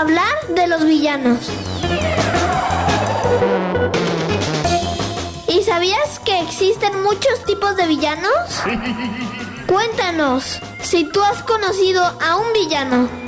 A hablar de los villanos. ¿Y sabías que existen muchos tipos de villanos? Cuéntanos si tú has conocido a un villano.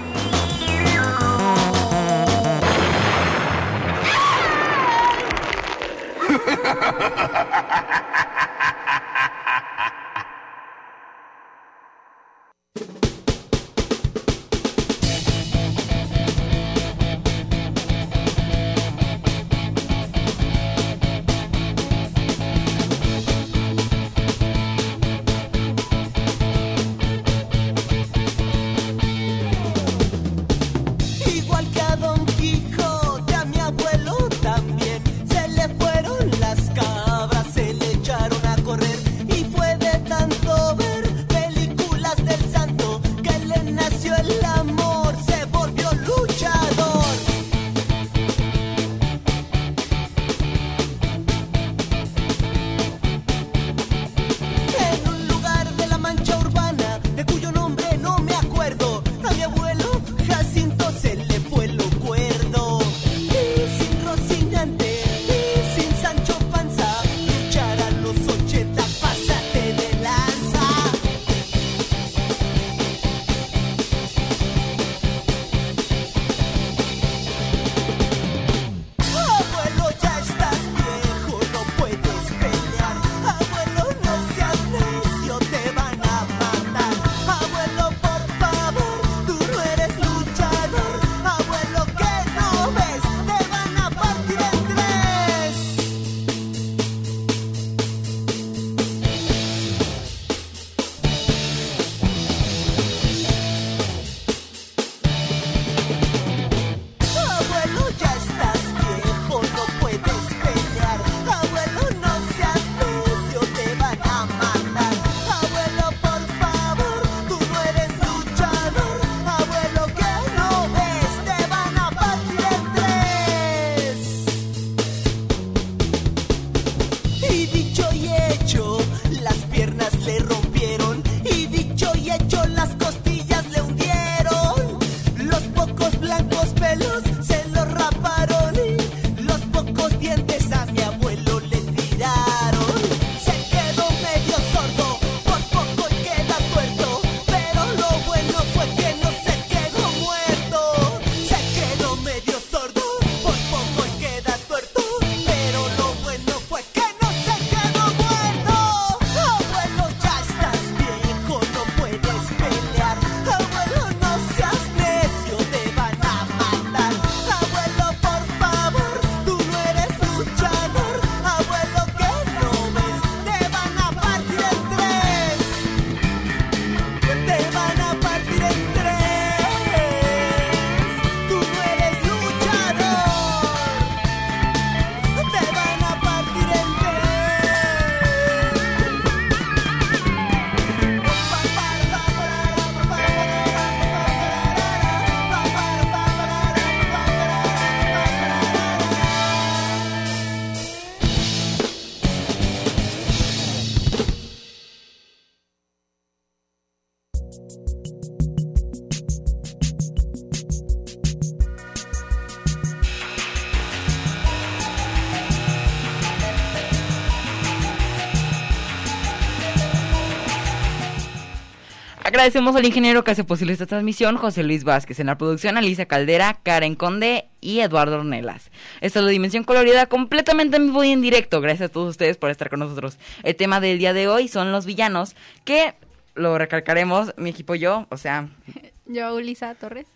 Agradecemos al ingeniero que hace posible esta transmisión, José Luis Vázquez, en la producción Alicia Caldera, Karen Conde y Eduardo Ornelas. Esta es la dimensión colorida completamente en vivo y en directo. Gracias a todos ustedes por estar con nosotros. El tema del día de hoy son los villanos, que lo recalcaremos mi equipo y yo, o sea... Yo, Ulisa Torres.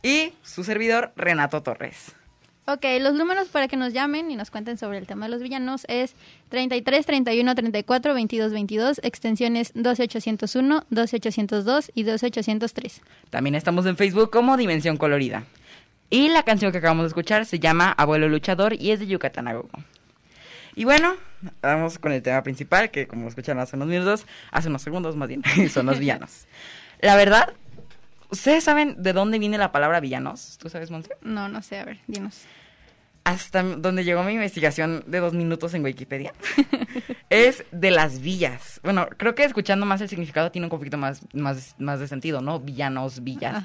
Y su servidor, Renato Torres. Ok, los números para que nos llamen y nos cuenten sobre el tema de los villanos es 33 31 34 22 22, extensiones 12801, 12802 y 12803. También estamos en Facebook como Dimensión Colorida. Y la canción que acabamos de escuchar se llama Abuelo Luchador y es de Yucatán Y bueno, vamos con el tema principal, que como escucharon hace unos minutos, hace unos segundos más bien, son los villanos. La verdad, ¿Ustedes saben de dónde viene la palabra villanos? ¿Tú sabes, Monse? No, no sé, a ver, dinos. Hasta donde llegó mi investigación de dos minutos en Wikipedia, es de las villas. Bueno, creo que escuchando más el significado tiene un conflicto más, más, más de sentido, ¿no? Villanos, villas.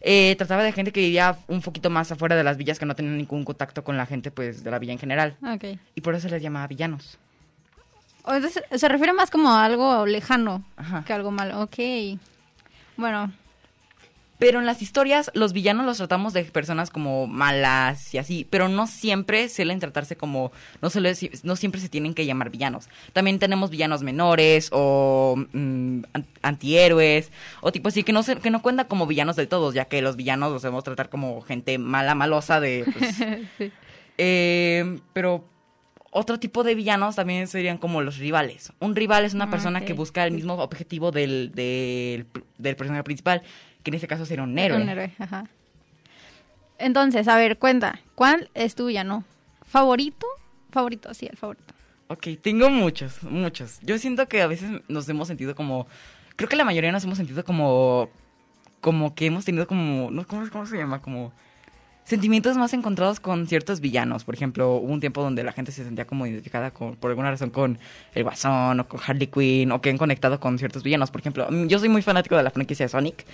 Eh, trataba de gente que vivía un poquito más afuera de las villas, que no tenía ningún contacto con la gente, pues, de la villa en general. Okay. Y por eso se les llamaba villanos. Entonces, se refiere más como a algo lejano que algo malo. Ok. Bueno, Pero en las historias, los villanos los tratamos de personas como malas y así, pero no siempre suelen tratarse como, no, suele- no siempre se tienen que llamar villanos. También tenemos villanos menores o mm, an- antihéroes o tipo así, que no, se, que no cuentan como villanos de todos, ya que los villanos los debemos tratar como gente mala, malosa de... pues, eh, pero otro tipo de villanos también serían como los rivales. Un rival es una Ah, persona que busca el mismo objetivo del, del, del personaje principal, que en este caso sería un héroe. Un héroe, ajá. Entonces, a ver, cuenta, ¿cuál es tu villano? ¿Favorito? Favorito, sí, el favorito. Ok, tengo muchos, muchos. Yo siento que a veces nos hemos sentido como... Creo que la mayoría nos hemos sentido como... Como que hemos tenido como... No, ¿cómo, ¿Cómo se llama? Como... Sentimientos más encontrados con ciertos villanos. Por ejemplo, hubo un tiempo donde la gente se sentía como identificada con, por alguna razón con el Guasón o con Harley Quinn o que han conectado con ciertos villanos. Por ejemplo, mm, yo soy muy fanático de la franquicia de Sonic.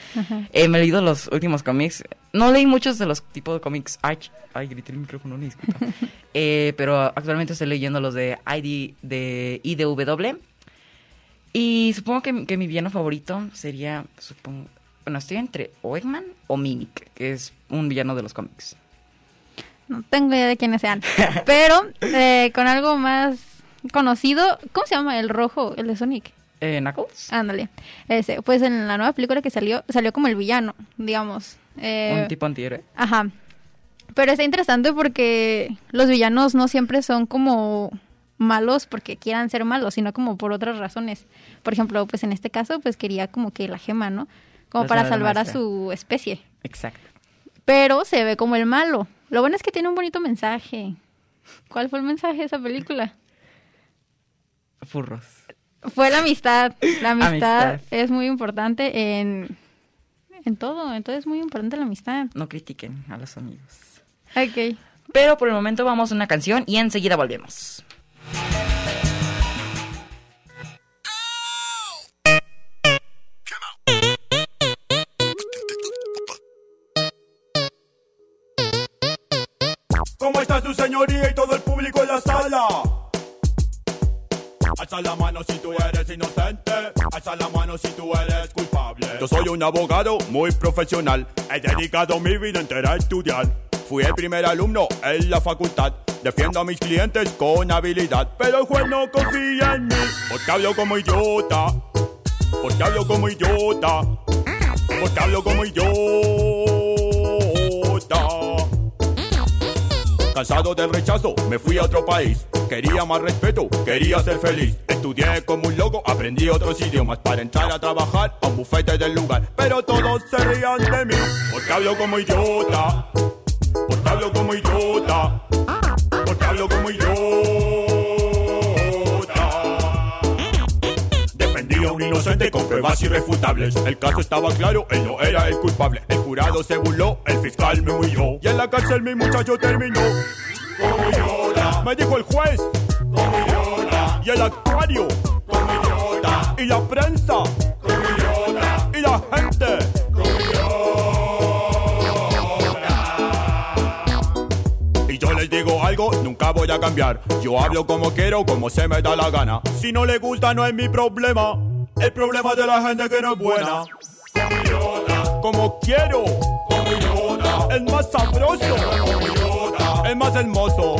Eh, me he leído los últimos cómics. No leí muchos de los tipos de cómics Arch. Ay, grité el micrófono, no disculpa. Eh, pero actualmente estoy leyendo los de ID de IDW. Y supongo que, que mi villano favorito sería, supongo, bueno, estoy entre o Eggman o Mimic, que es un villano de los cómics. No tengo idea de quiénes sean. Pero eh, con algo más conocido, ¿cómo se llama? El rojo, el de Sonic. Eh, Knuckles, Ándale. Ese, pues en la nueva película que salió, salió como el villano, digamos. Eh, un tipo antihéroe. Ajá. Pero está interesante porque los villanos no siempre son como malos porque quieran ser malos, sino como por otras razones. Por ejemplo, pues en este caso, pues quería como que la gema, ¿no? Como para salvar a su especie. Exacto. Pero se ve como el malo. Lo bueno es que tiene un bonito mensaje. ¿Cuál fue el mensaje de esa película? Furros. Fue la amistad. La amistad, Amistad. es muy importante en, en todo. Entonces es muy importante la amistad. No critiquen a los amigos. Ok. Pero por el momento vamos a una canción y enseguida volvemos. ¿Cómo está su señoría y todo el público en la sala? Alza la mano si tú eres inocente, alza la mano si tú eres culpable. Yo soy un abogado muy profesional, he dedicado mi vida entera a estudiar. Fui el primer alumno en la facultad, defiendo a mis clientes con habilidad. Pero el juez no confía en mí, porque hablo como idiota, porque hablo como idiota, porque hablo como idiota. Cansado del rechazo, me fui a otro país. Quería más respeto, quería ser feliz. Estudié como un loco, aprendí otros idiomas para entrar a trabajar a un bufete del lugar. Pero todos se rían de mí, porque hablo como idiota. Porque hablo como idiota. Porque hablo como idiota. Inocente con pruebas irrefutables. El caso estaba claro, él no era el culpable. El jurado se burló, el fiscal me huyó. Y en la cárcel mi muchacho terminó. Como. Me dijo el juez. Como. Y el actuario. Como idiota. Y la prensa. Como idiota. Y la gente. Les digo algo, nunca voy a cambiar. Yo hablo como quiero, como se me da la gana. Si no le gusta, no es mi problema. El problema de la gente que no es buena. Como quiero. Es más sabroso. Es más hermoso.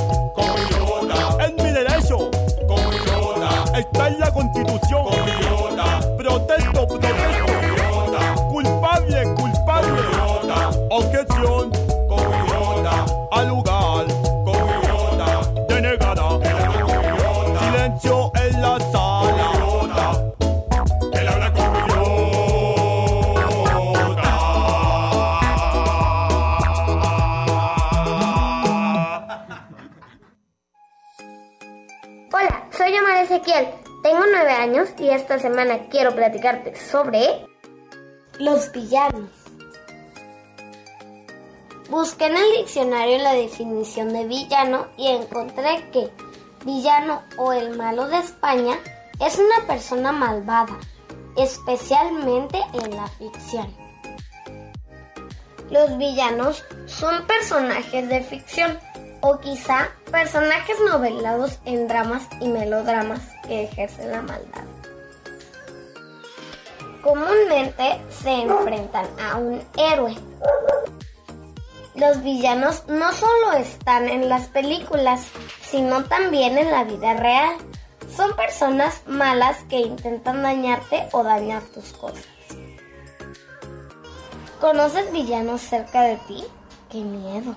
Semana quiero platicarte sobre los villanos. Busqué en el diccionario la definición de villano y encontré que villano o el malo de España es una persona malvada, especialmente en la ficción. Los villanos son personajes de ficción o quizá personajes novelados en dramas y melodramas que ejercen la maldad. Comúnmente se enfrentan a un héroe. Los villanos no solo están en las películas, sino también en la vida real. Son personas malas que intentan dañarte o dañar tus cosas. ¿Conoces villanos cerca de ti? ¡Qué miedo!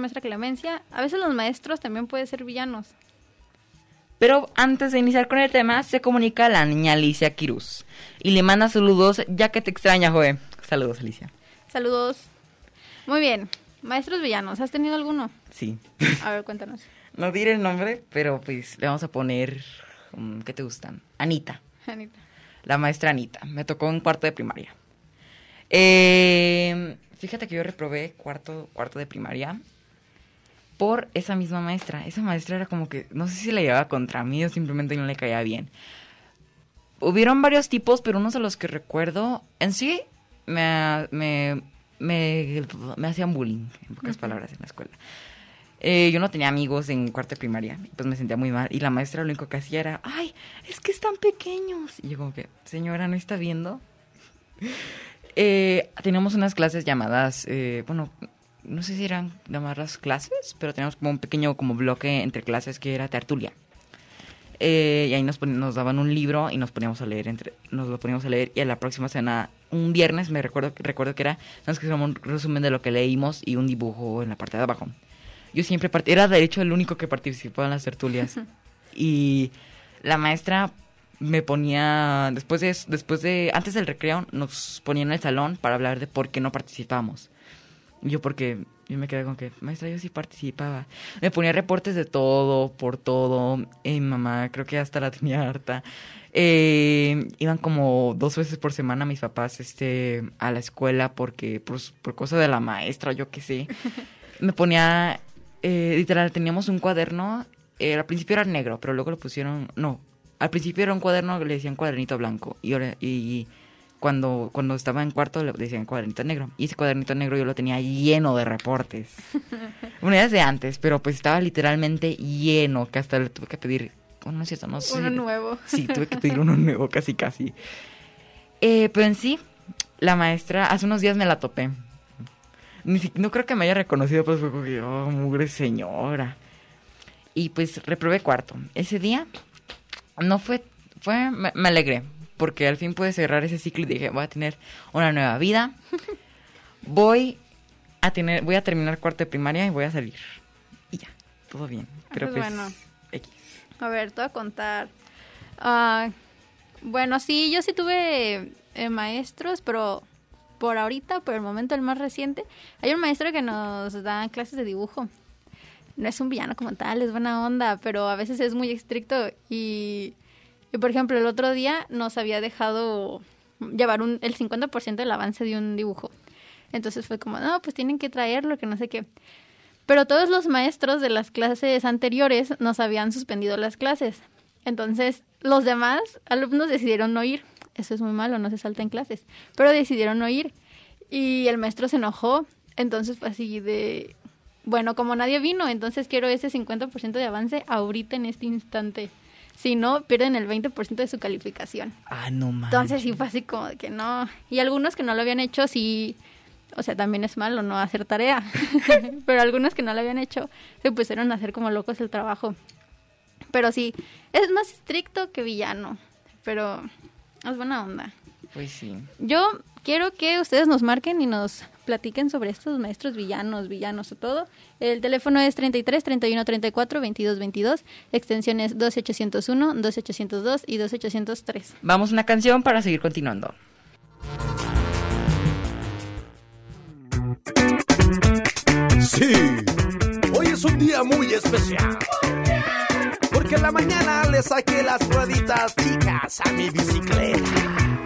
Maestra Clemencia. A veces los maestros también pueden ser villanos. Pero antes de iniciar con el tema, se comunica la niña Alicia Kiruz. Y le manda saludos, ya que te extraña, Joe. Saludos, Alicia. Saludos. Muy bien. Maestros villanos, ¿has tenido alguno? Sí. A ver, cuéntanos. no diré el nombre, pero pues le vamos a poner... um, ¿Qué te gustan? Anita. Anita. La maestra Anita. Me tocó en cuarto de primaria. Eh, fíjate que yo reprobé cuarto, cuarto de primaria por esa misma maestra. Esa maestra era como que, no sé si la llevaba contra mí o simplemente no le caía bien. Hubieron varios tipos, pero unos de los que recuerdo, en sí, me, me, me, me hacían bullying, en pocas palabras, en la escuela. Eh, yo no tenía amigos en cuarto de primaria, pues me sentía muy mal. Y la maestra lo único que hacía era, ay, es que están pequeños. Y yo como que, señora, ¿no está viendo? Eh, teníamos unas clases llamadas, eh, bueno, no sé si eran llamadas clases, pero teníamos como un pequeño como bloque entre clases que era tertulia. Eh, y ahí nos, nos daban un libro y nos poníamos a leer entre, nos lo poníamos a leer y a la próxima semana, un viernes, me recuerdo, recuerdo que era, nos que un resumen de lo que leímos y un dibujo en la parte de abajo. Yo siempre part- era de hecho el único que participaba en las tertulias. y la maestra me ponía, después de, después de, antes del recreo, nos ponía en el salón para hablar de por qué no participamos. Y Yo porque yo me quedé con que, maestra, yo sí participaba. Me ponía reportes de todo, por todo. Y mi mamá creo que hasta la tenía harta. Eh, iban como dos veces por semana mis papás este, a la escuela porque por, por cosa de la maestra, yo qué sé. Me ponía, eh, literal, teníamos un cuaderno. eh, al principio era negro, pero luego lo pusieron, no. Al principio era un cuaderno le decían cuadernito blanco. Y, ahora- y cuando, cuando estaba en cuarto le decían cuadernito negro. Y ese cuadernito negro yo lo tenía lleno de reportes. Una vez de antes, pero pues estaba literalmente lleno, que hasta le tuve que pedir, bueno, no es cierto, no sé. Uno nuevo. Sí, tuve que pedir uno nuevo, casi, casi. Eh, pero en sí, la maestra, hace unos días me la topé. Ni si- no creo que me haya reconocido, pues fue como que, oh, mugre señora. Y pues reprobé cuarto. Ese día no fue, fue, me, me alegré, porque al fin pude cerrar ese ciclo y dije, voy a tener una nueva vida. Voy a tener, voy a terminar cuarto de primaria y voy a salir. Y ya, todo bien. Pero Pues pues, bueno. X. A ver, te voy a contar. Ah, bueno, sí, yo sí tuve eh, maestros, pero por ahorita, por el momento, el más reciente, hay un maestro que nos da clases de dibujo. No es un villano como tal, es buena onda, pero a veces es muy estricto y, y, por ejemplo, el otro día nos había dejado llevar un, el 50% del avance de un dibujo. Entonces fue como, no, pues tienen que traerlo, que no sé qué. Pero todos los maestros de las clases anteriores nos habían suspendido las clases. Entonces, los demás alumnos decidieron no ir. Eso es muy malo, no se salta en clases. Pero decidieron no ir. Y el maestro se enojó. Entonces fue así de... Bueno, como nadie vino, entonces quiero ese 50% de avance ahorita en este instante. Si no, pierden el 20% de su calificación. Ah, no mames. Entonces sí fue así como de que no. Y algunos que no lo habían hecho, sí. O sea, también es malo no hacer tarea. Pero algunos que no lo habían hecho se pusieron a hacer como locos el trabajo. Pero sí, es más estricto que villano. Pero es buena onda. Pues sí. Yo quiero que ustedes nos marquen y nos platiquen sobre estos maestros villanos, villanos o todo. El teléfono es 33 31 34 22 22, extensiones 12801, 12802 y 12803. Vamos a una canción para seguir continuando. Sí, hoy es un día muy especial. Porque en la mañana le saqué las rueditas chicas a mi bicicleta.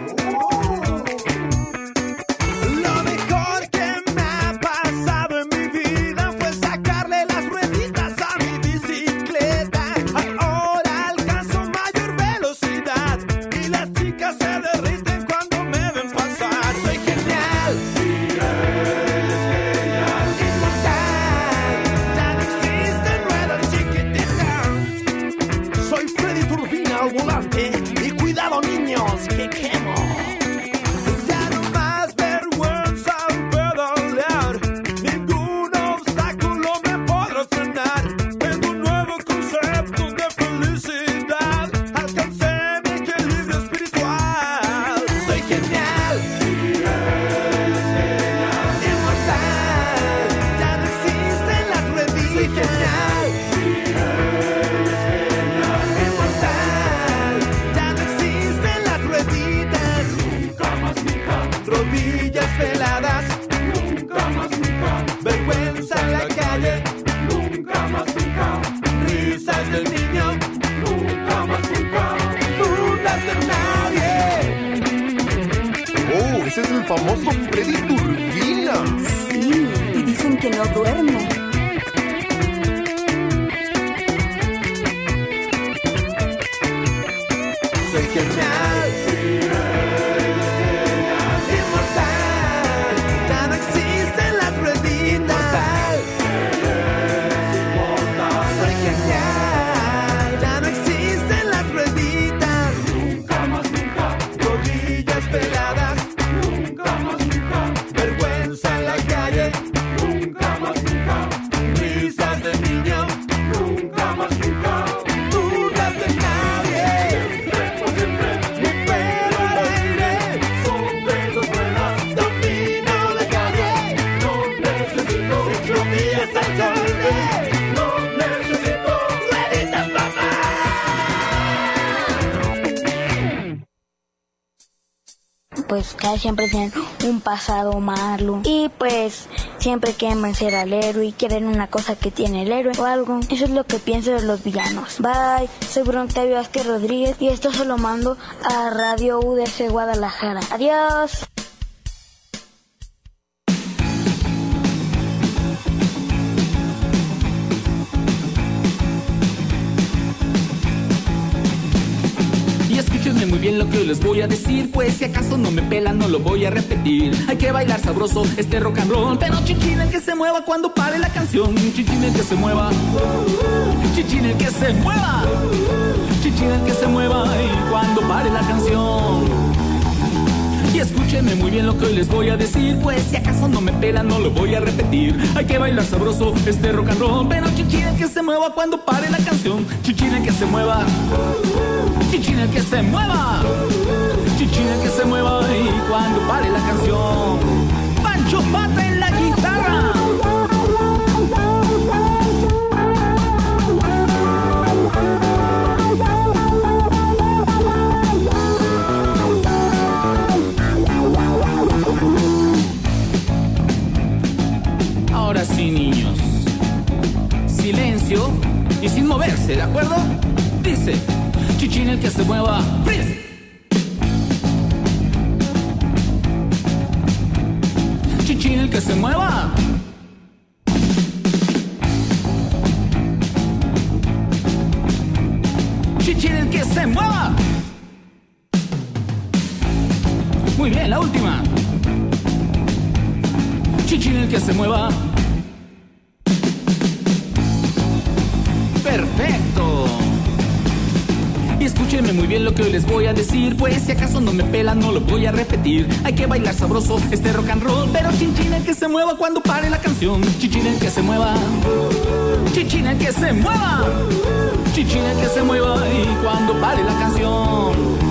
Siempre tienen un pasado malo y pues siempre quieren vencer al héroe y quieren una cosa que tiene el héroe o algo. Eso es lo que pienso de los villanos. Bye, soy Broncavio Vázquez Rodríguez y esto se lo mando a Radio UDC Guadalajara. Adiós. Que les voy a decir Pues si acaso no me pelan no lo voy a repetir. Hay que bailar sabroso este rock and roll Pero chichín el que se mueva cuando pare la canción. Chichín el que se mueva. Chichín el que se mueva. Chichín el que se mueva y cuando pare la canción escúchenme muy bien lo que hoy les voy a decir. Pues si acaso no me pelan no lo voy a repetir. Hay que bailar sabroso este rock and roll. Pero chichín el que se mueva cuando pare la canción. Chichín el que se mueva. Chichín el que se mueva. Chichín el que se mueva y cuando pare la canción. Pancho Pata sabroso este rock and roll, pero chinchín el que se mueva cuando pare la canción. Chichín el que se mueva. Chichín el que se mueva. Chichín el que se mueva y cuando pare la canción.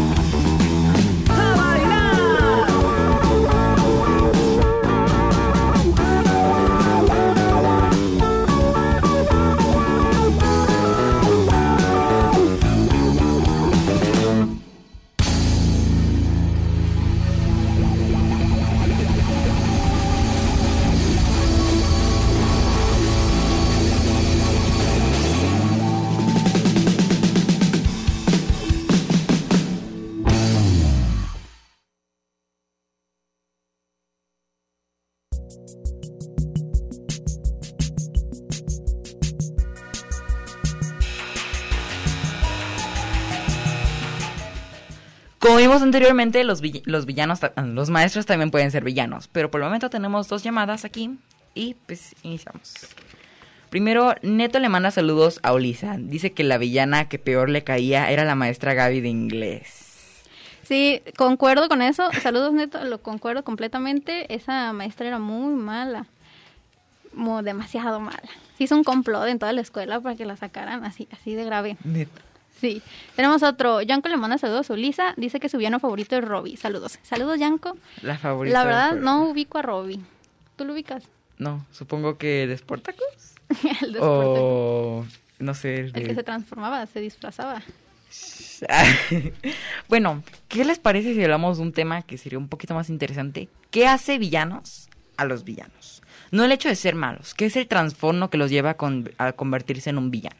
Como vimos anteriormente, los, vill- los villanos, los maestros también pueden ser villanos. Pero por el momento tenemos dos llamadas aquí y pues iniciamos. Primero, Neto le manda saludos a Olisa. Dice que la villana que peor le caía era la maestra Gaby de inglés. Sí, concuerdo con eso. Saludos, Neto, lo concuerdo completamente. Esa maestra era muy mala. Muy, demasiado mala. Se hizo un complot en toda la escuela para que la sacaran así, así de grave. Neto. Sí. Tenemos otro. Yanko le manda saludos a Ulisa. Dice que su villano favorito es Robbie. Saludos. Saludos, Yanko. La favorita. La verdad, no ubico a Robbie. ¿Tú lo ubicas? No, supongo que de Sportacus. el de Sportacus. O no sé. El de- que se transformaba, se disfrazaba. bueno, ¿qué les parece si hablamos de un tema que sería un poquito más interesante? ¿Qué hace villanos a los villanos? No el hecho de ser malos, ¿qué es el trastorno que los lleva a, con- a convertirse en un villano?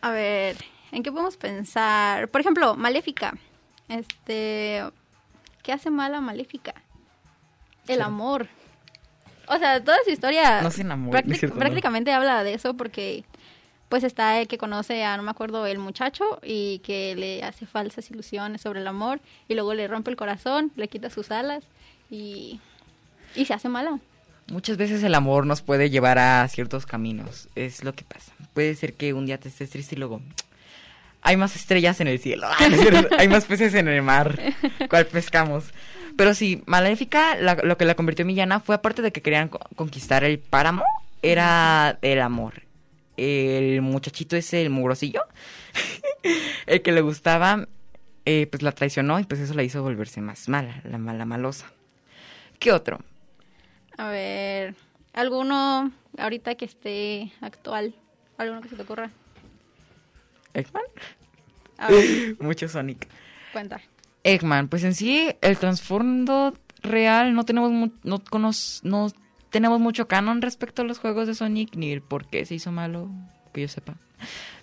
A ver, ¿en qué podemos pensar? Por ejemplo, Maléfica. Este, ¿qué hace mal a Maléfica? El Sí. amor. O sea, toda su historia No se enamora, prácti- no es cierto, no. prácticamente habla de eso porque pues está el que conoce a, no me acuerdo, el muchacho y que le hace falsas ilusiones sobre el amor y luego le rompe el corazón, le quita sus alas y, y se hace mala. Muchas veces el amor nos puede llevar a ciertos caminos, es lo que pasa. Puede ser que un día te estés triste y luego hay más estrellas en el cielo, Ah, hay más peces en el mar, ¿cuál pescamos? Pero sí, Maléfica lo que la convirtió en villana fue aparte de que querían co- conquistar el páramo, era el amor. El muchachito ese, el mugrosillo, el que le gustaba, eh, pues la traicionó y pues eso la hizo volverse más mala, la mala malosa. ¿Qué otro? A ver, alguno ahorita que esté actual, alguno que se te ocurra. ¿Eggman? A ver, Mucho Sonic. cuenta. Eggman, pues en sí, el trasfondo real no tenemos mu- no, tenemos mucho canon respecto a los juegos de Sonic, ni el por qué se hizo malo, que yo sepa.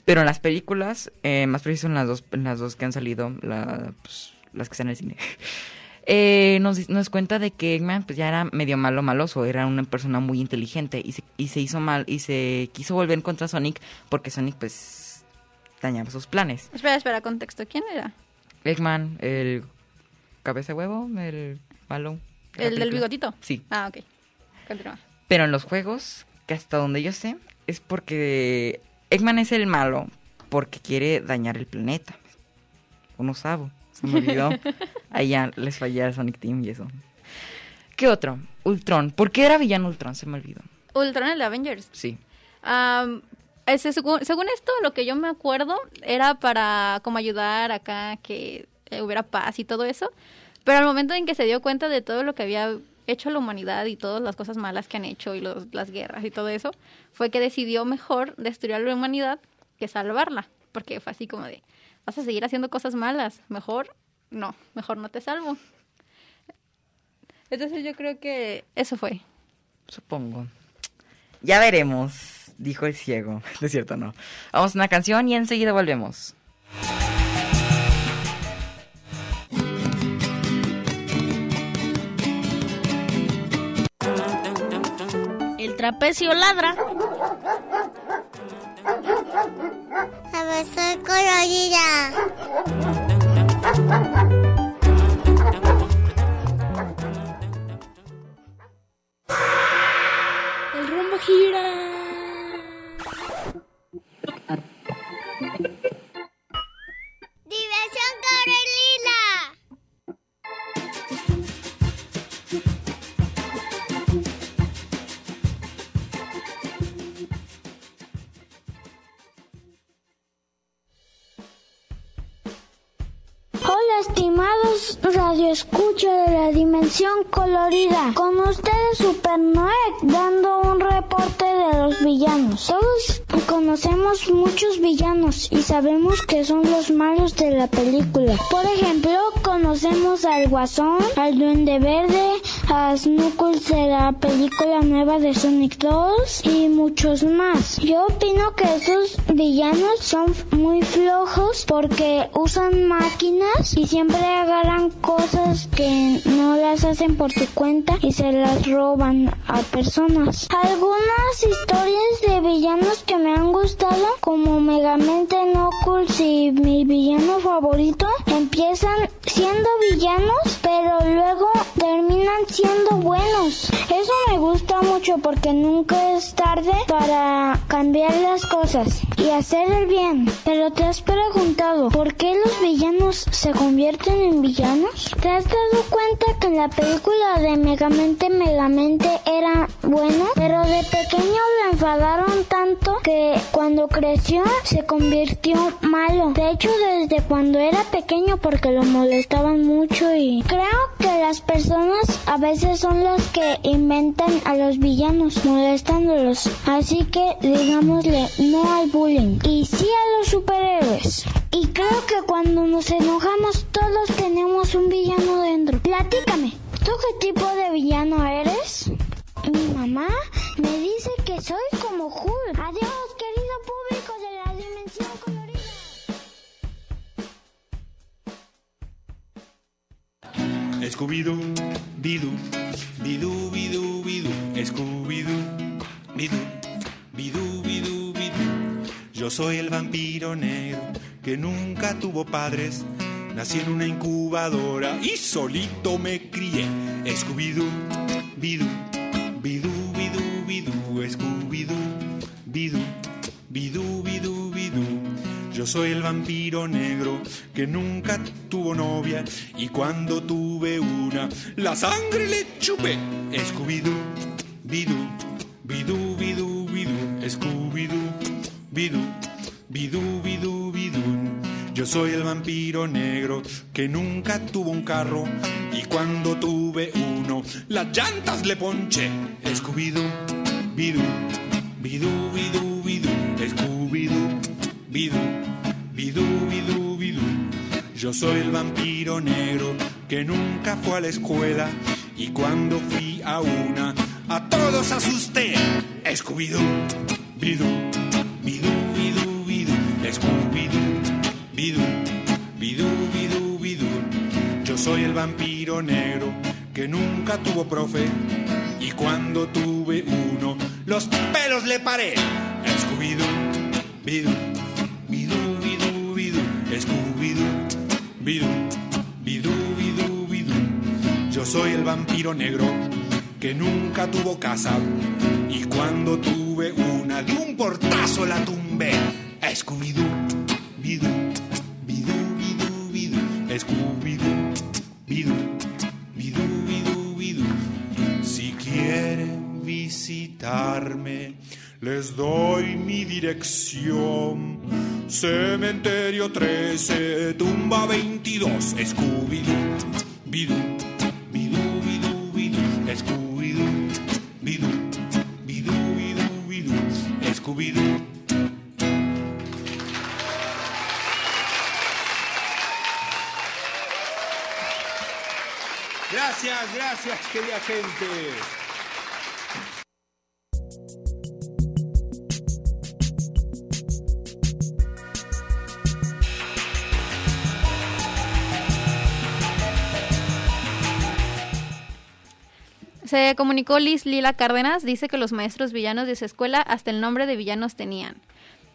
Pero en las películas, eh, más preciso en las dos, en las dos que han salido, la- pues, las que están en el cine, eh, nos, nos cuenta de que Eggman pues ya era medio malo maloso, era una persona muy inteligente y se, y se hizo mal y se quiso volver contra Sonic porque Sonic pues dañaba sus planes. Espera, espera, contexto. ¿Quién era? Eggman, el cabeza de huevo, el malo. de ¿El del bigotito? Sí. Ah, ok. Continúa. Pero en los juegos, que hasta donde yo sé, es porque Eggman es el malo porque quiere dañar el planeta. Uno sabe, se me olvidó. Ahí ya les fallé al Sonic Team y eso. ¿Qué otro? Ultron. ¿Por qué era villano Ultron? Se me olvidó. Ultron, el de Avengers. Sí. Am, según, según esto, lo que yo me acuerdo era para como ayudar acá que eh, hubiera paz y todo eso. Pero al momento en que se dio cuenta de todo lo que había hecho la humanidad y todas las cosas malas que han hecho y los- las guerras y todo eso, fue que decidió mejor destruir a la humanidad que salvarla. Porque fue así como de, vas a seguir haciendo cosas malas, mejor no, mejor no te salvo. Entonces yo creo que eso fue. Supongo. Ya veremos, dijo el ciego. De cierto, no. Vamos a una canción y enseguida volvemos. El trapecio ladra. A ver, soy colorida. El rumbo gira. Colorida, con ustedes Super Noé dando un reporte de los villanos. Todos conocemos muchos villanos y sabemos que son los malos de la película. Por ejemplo, conocemos al Guasón, al Duende Verde, a Snuckles de la película nueva de Sonic 2 y muchos más. Yo opino que esos villanos son muy flojos porque usan máquinas y siempre agarran cosas que no las hacen por su cuenta y se las roban a personas. Algunas historias de villanos que me han gustado, como Megamente Knuckles y mi villano favorito, empiezan siendo villanos, terminan mucho porque nunca es tarde para cambiar las cosas y hacer el bien. Pero te has preguntado, ¿por qué los villanos se convierten en villanos? ¿Te has dado cuenta que en la película de Megamente Megamente era bueno, pero de pequeño lo enfadaron tanto que cuando creció se convirtió malo. De hecho, desde cuando era pequeño porque lo molestaban mucho y creo que las personas a veces son las que inventan a los villanos molestándolos. Así que digámosle no al bullying y sí a los superhéroes. Y creo que cuando nos enojamos todos tenemos un villano dentro. Platícame, ¿tú qué tipo de villano eres? Mi mamá me dice que soy como Hulk. Adiós, querido público de la dimensión Scooby-Doo, Bidú, Bidú, Bidú, Bidú, Scooby-Doo, Bidú, Bidú, Bidú, Bidú. Yo soy el vampiro negro que nunca tuvo padres. Nací en una incubadora y solito me crié. Scooby-Doo, Bidú, Bidú, Bidú, Bidú, Scooby-Doo, Bidú, Bidú, Bidú, Bidú. Yo soy el vampiro negro que nunca tuvo novia y cuando tuve una, la sangre le chupé. Scooby-Doo, Bidú, Bidú, Bidú, Bidú, Scooby-Doo, Bidú, Bidú, Bidú, Bidú. Yo soy el vampiro negro que nunca tuvo un carro y cuando tuve uno, las llantas le ponché. Scooby-Doo, Bidú, Bidú, Bidú, Bidú, Scooby-Doo, Bidú. Yo soy el vampiro negro que nunca fue a la escuela y cuando fui a una a todos asusté. Scooby-Doo, bidú, bidú, bidú, bidú, Scooby-Doo, bidú, bidú, bidú, bidú. Yo soy el vampiro negro que nunca tuvo profe y cuando tuve uno los pelos le paré. Scooby-Doo, bidú, bidú, bidú, bidú, bidú, bidú. Yo soy el vampiro negro que nunca tuvo casa y cuando tuve una de un portazo la tumbé. Scooby-Doo, bidú, bidú, bidú, bidú, Scooby-Doo, bidú, bidú, bidú, bidú. Si quieren visitarme, les doy mi dirección. Cementerio 13, tumba 22, Scooby-Doo, bidú, bidú, bidú, bidú, Scooby-Doo, bidú, bidú, bidú, bidú, Scooby-Doo. Gracias, gracias, querida gente. Se comunicó Liz Lila Cárdenas, dice que los maestros villanos de su escuela hasta el nombre de villanos tenían.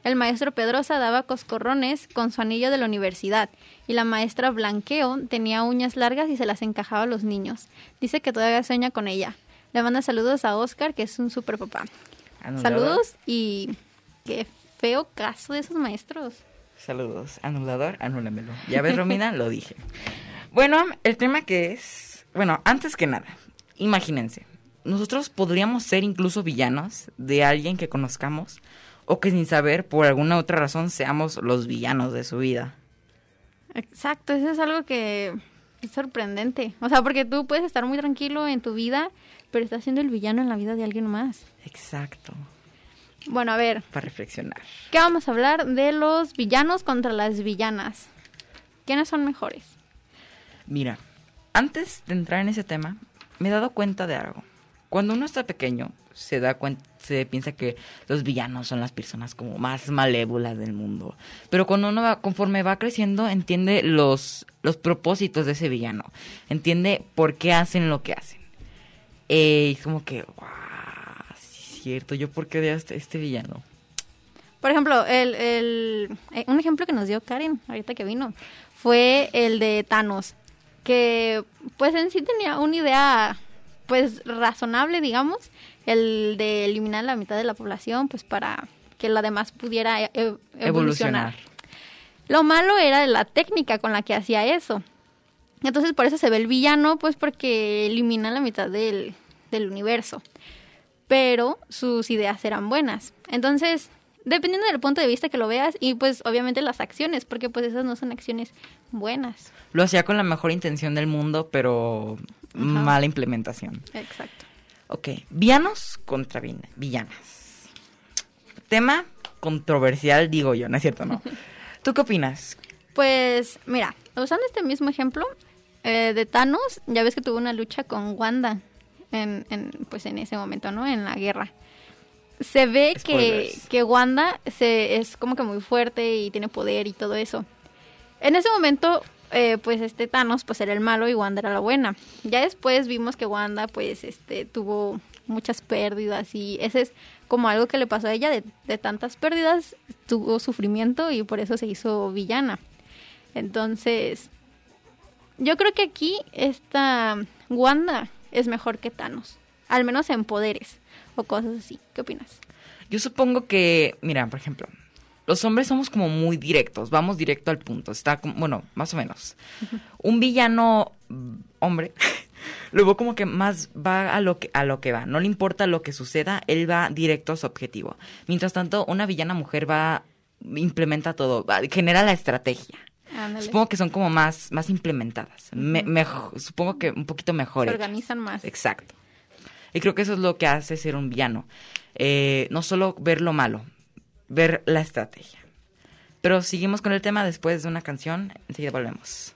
El maestro Pedrosa daba coscorrones con su anillo de la universidad y la maestra Blanqueo tenía uñas largas y se las encajaba a los niños. Dice que todavía sueña con ella. Le manda saludos a Oscar, que es un super papá. Anulador. Saludos y qué feo caso de esos maestros. Saludos. Anulador, anúlamelo. Ya ves, Romina, lo dije. Bueno, el tema que es... Bueno, antes que nada, imagínense. Nosotros podríamos ser incluso villanos de alguien que conozcamos o que sin saber, por alguna otra razón, seamos los villanos de su vida. Exacto, eso es algo que es sorprendente. O sea, porque tú puedes estar muy tranquilo en tu vida, pero estás siendo el villano en la vida de alguien más. Exacto. Bueno, a ver, Para reflexionar. ¿qué vamos a hablar de los villanos contra las villanas? ¿Quiénes son mejores? Mira, antes de entrar en ese tema, me he dado cuenta de algo. Cuando uno está pequeño, se da cuenta, se piensa que los villanos son las personas como más malévolas del mundo. Pero cuando uno va, conforme va creciendo, entiende los, los propósitos de ese villano. Entiende por qué hacen lo que hacen. Eh, es como que, wow, sí es cierto, yo por qué este, este villano. Por ejemplo, el, el- eh, un ejemplo que nos dio Karen ahorita que vino fue el de Thanos, que pues en sí tenía una idea pues razonable, digamos, el de eliminar la mitad de la población pues para que la demás pudiera e- e- evolucionar. Evolucionar. Lo malo era la técnica con la que hacía eso. Entonces por eso se ve el villano, pues porque elimina la mitad del, del universo. Pero sus ideas eran buenas. Entonces, dependiendo del punto de vista que lo veas, y pues obviamente las acciones, porque pues esas no son acciones buenas. Lo hacía con la mejor intención del mundo, pero mala implementación. Exacto. Ok, villanos contra vi- villanas. Tema controversial, digo yo, ¿no es cierto? No. ¿Tú qué opinas? Pues mira, usando este mismo ejemplo eh, de Thanos, ya ves que tuvo una lucha con Wanda en, en, pues en ese momento, ¿no? En la guerra. Se ve que, que Wanda se, es como que muy fuerte y tiene poder y todo eso. En ese momento, eh, pues este Thanos pues era el malo y Wanda era la buena. Ya después vimos que Wanda pues este tuvo muchas pérdidas y ese es como algo que le pasó a ella de, de tantas pérdidas, tuvo sufrimiento y por eso se hizo villana. Entonces, yo creo que aquí esta Wanda es mejor que Thanos, al menos en poderes o cosas así. ¿Qué opinas? Yo supongo que, mira, por ejemplo, los hombres somos como muy directos, vamos directo al punto. Está como, bueno, más o menos. Un villano hombre, luego como que más va a lo que a lo que va, no le importa lo que suceda, él va directo a su objetivo. Mientras tanto, una villana mujer va implementa todo, va- genera la estrategia. Ándale. Supongo que son como más más implementadas. Me- supongo que un poquito Se mejores. organizan más. Exacto. Y creo que eso es lo que hace ser un villano. Eh, no solo ver lo malo, ver la estrategia. Pero seguimos con el tema después de una canción. Enseguida volvemos.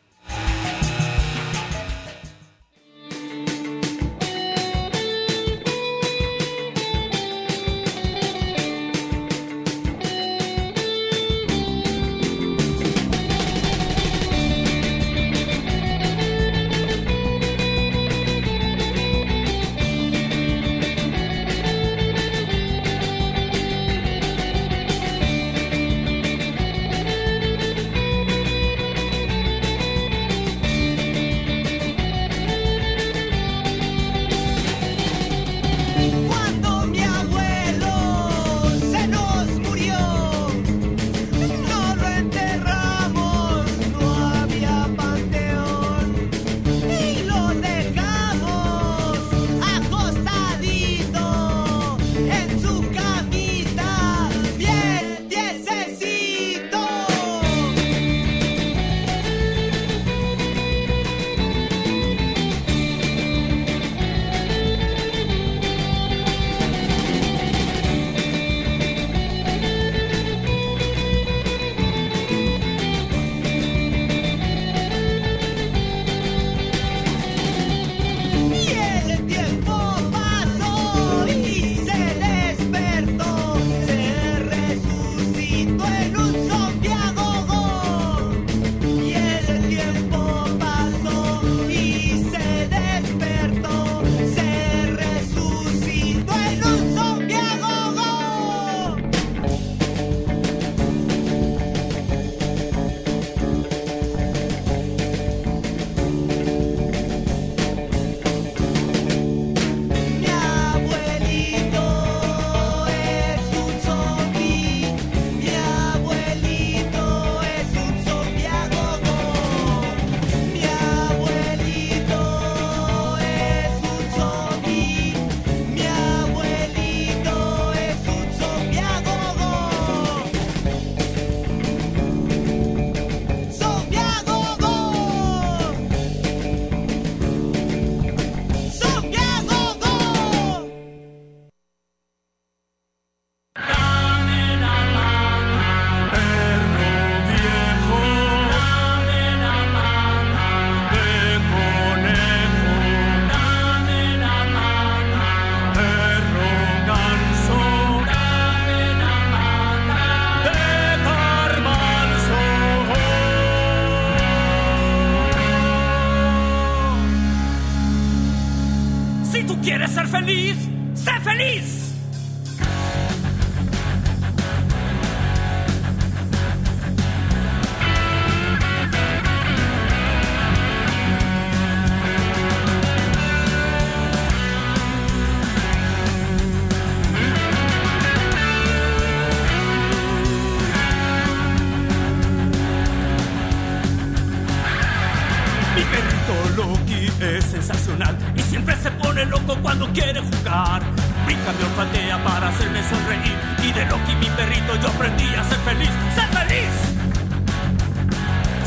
Cuando quiere jugar. Brinca, me olfatea para hacerme sonreír y de Loki mi perrito yo aprendí a ser feliz. ¡Sé feliz!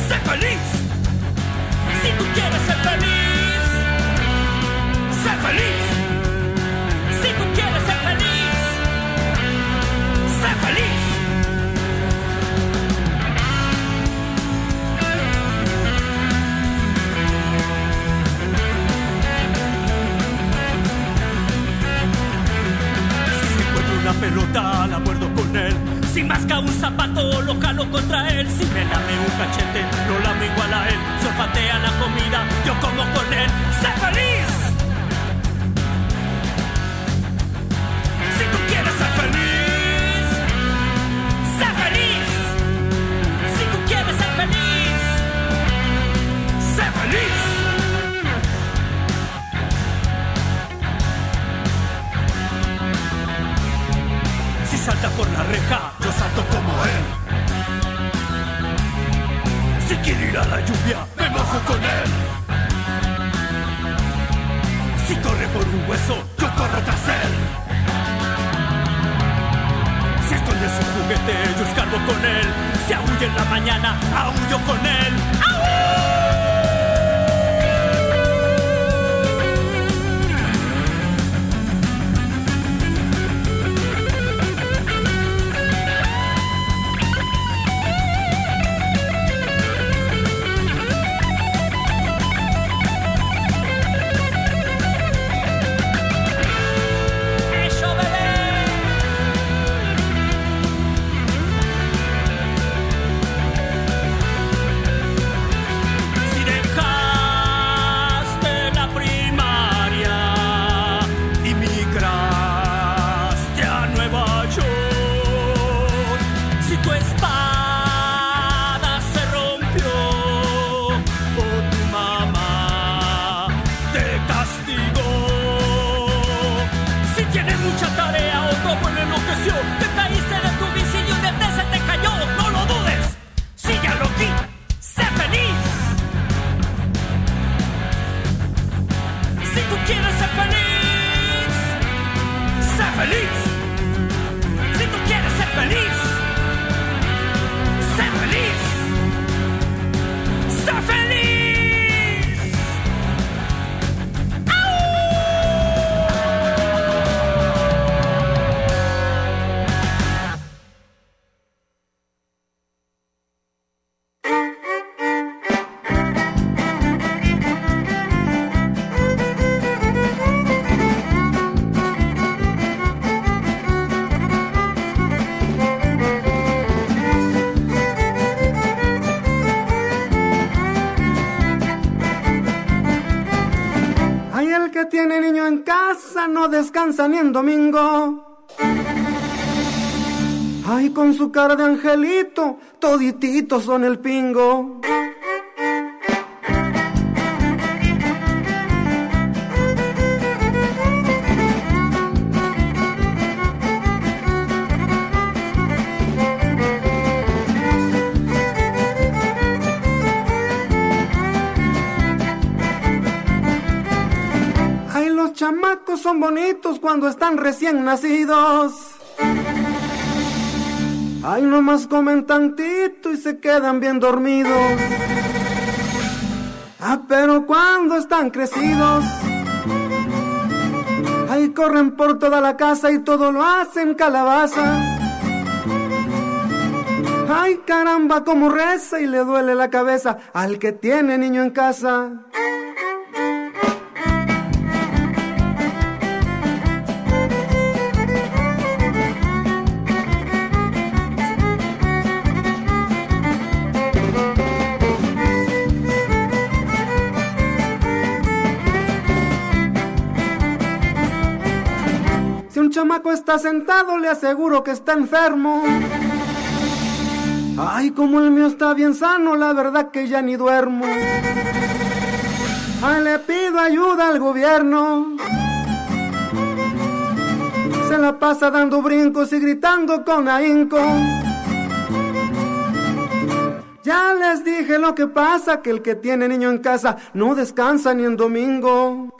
¡Sé feliz! Si tú quieres ser feliz, sé feliz. Si tú quieres ser feliz, una pelota, la muerdo con él. Si masca un zapato, lo jalo contra él. Si me lame un cachete, lo lamo igual a él. Si olfatea la comida, yo como con él. ¡Sé feliz! Salta por la reja, yo salto como él. Si quiere ir a la lluvia, me mojo con él. Si corre por un hueso, yo corro tras él. Si esconde su juguete, yo escarbo con él. Si aúlla en la mañana, aullo con él. No descansa ni en domingo. Ay, con su cara de angelito, todititos son el pingo. Bonitos cuando están recién nacidos. Ay, nomás comen tantito y se quedan bien dormidos. Ah, pero cuando están crecidos, ay, corren por toda la casa y todo lo hacen calabaza. Ay, caramba, como reza y le duele la cabeza al que tiene niño en casa. Chamaco está sentado, le aseguro que está enfermo. Ay, como el mío está bien sano, la verdad que ya ni duermo. Ay, le pido ayuda al gobierno. Se la pasa dando brincos y gritando con ahínco. Ya les dije lo que pasa, que el que tiene niño en casa no descansa ni en domingo.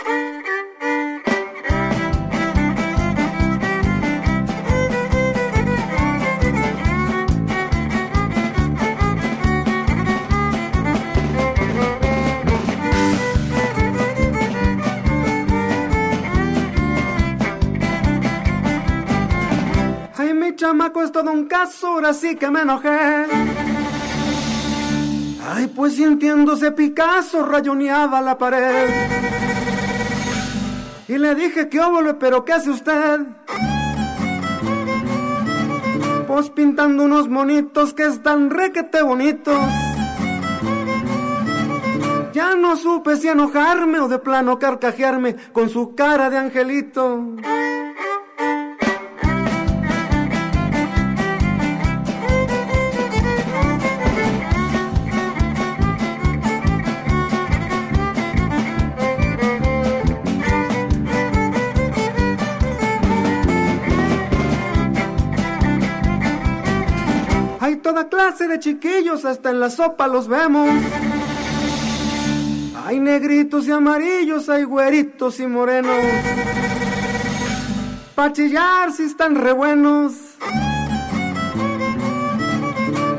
Chamaco es todo un caso, ahora sí que me enojé. Ay, pues sintiéndose Picasso, rayoneaba la pared. Y le dije, ¿qué óvole, pero qué hace usted? Pues pintando unos monitos que están requete bonitos. Ya no supe si enojarme o de plano carcajearme con su cara de angelito. Toda clase de chiquillos, hasta en la sopa los vemos. Hay negritos y amarillos, hay güeritos y morenos. Pa' chillar si están re buenos.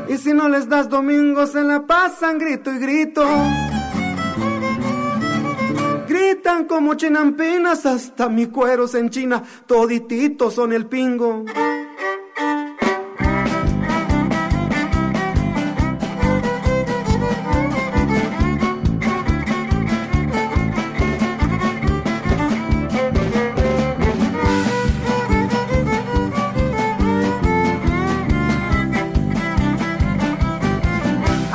Y si no les das domingos, se la pasan grito y grito. Gritan como chinampinas, hasta mi cuero se enchina, todititos son el pingo.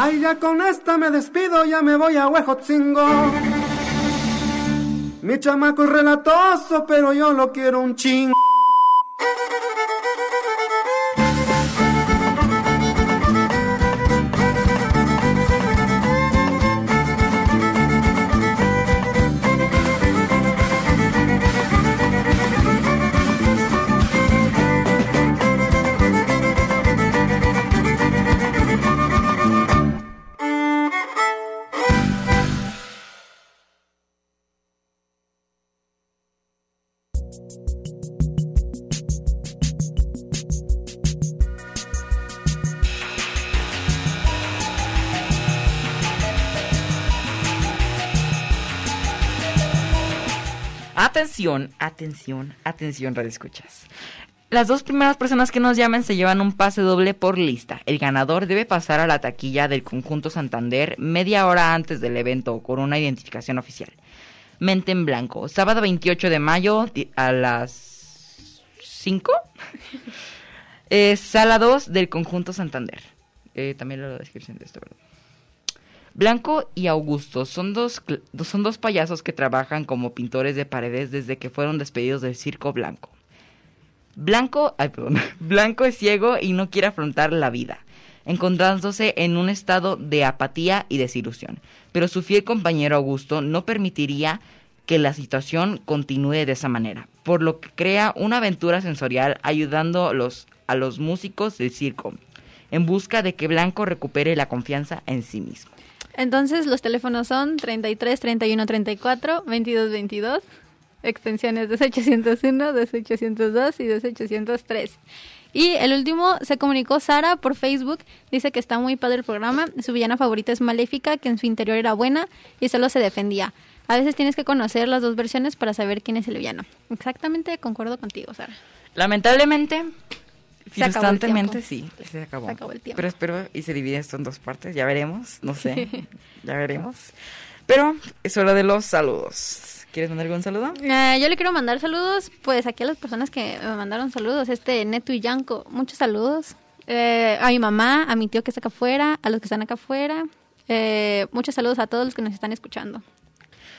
Ay, ya con esta me despido, ya me voy a Huejotzingo. Mi chamaco es relatoso, pero yo lo quiero un chingo. Atención, atención, atención, radio escuchas. Las dos primeras personas que nos llamen se llevan un pase doble por lista. El ganador debe pasar a la taquilla del conjunto Santander media hora antes del evento con una identificación oficial. Mente en blanco, sábado 28 de mayo a las 5. Eh, sala 2 del conjunto Santander. Eh, también la descripción de esto, ¿verdad? Blanco y Augusto son dos, son dos payasos que trabajan como pintores de paredes desde que fueron despedidos del Circo Blanco. Blanco, ay, perdón, Blanco es ciego y no quiere afrontar la vida, encontrándose en un estado de apatía y desilusión. Pero su fiel compañero Augusto no permitiría que la situación continúe de esa manera, por lo que crea una aventura sensorial ayudando los, a los músicos del circo, en busca de que Blanco recupere la confianza en sí mismo. Entonces los teléfonos son 33 31 34 22 22, extensiones 2801, 2802 y 2803. Y el último se comunicó Sara por Facebook, dice que está muy padre el programa, su villana favorita es Maléfica, que en su interior era buena y solo se defendía. A veces tienes que conocer las dos versiones para saber quién es el villano. Exactamente, concuerdo contigo, Sara. Lamentablemente, frustrantemente sí, se acabó. Se acabó el tiempo. Pero espero y se divide esto en dos partes, ya veremos, no sé, ya veremos. Pero es hora de los saludos. ¿Quieres mandar algún saludo? Eh, yo le quiero mandar saludos, pues aquí a las personas que me mandaron saludos, este Neto y Yanko, muchos saludos. Eh, a mi mamá, a mi tío que está acá afuera, a los que están acá afuera. Eh, muchos saludos a todos los que nos están escuchando.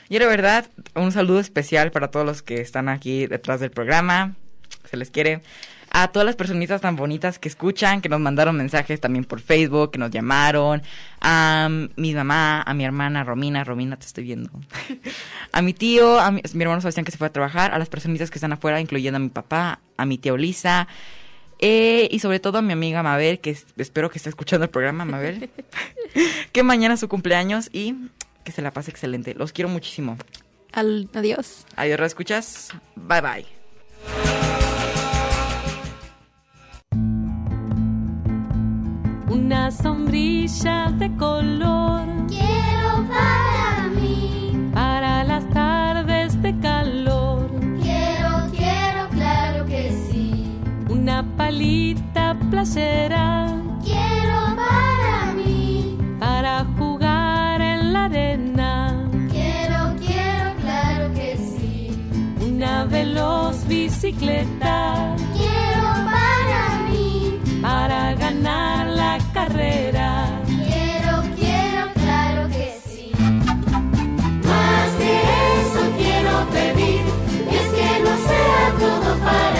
Y de verdad, un saludo especial para todos los que están aquí detrás del programa. Se les quiere. A todas las personitas tan bonitas que escuchan, que nos mandaron mensajes también por Facebook, que nos llamaron. A mi mamá, a mi hermana Romina. Romina, te estoy viendo. a mi tío, a mi, mi hermano Sebastián que se fue a trabajar. A las personitas que están afuera, incluyendo a mi papá, a mi tía Olisa. eh, y sobre todo a mi amiga Mabel, que es- espero que esté escuchando el programa, Mabel. que mañana es su cumpleaños y que se la pase excelente. Los quiero muchísimo. Al, adiós. Adiós, escuchas. Bye bye. Una sombrilla de color. Quiero para mí. Para las tardes de calor. Quiero, quiero, claro que sí. Una palita playera. Quiero para mí. Para jugar en la arena. Quiero, quiero, claro que sí. Una veloz bicicleta. Para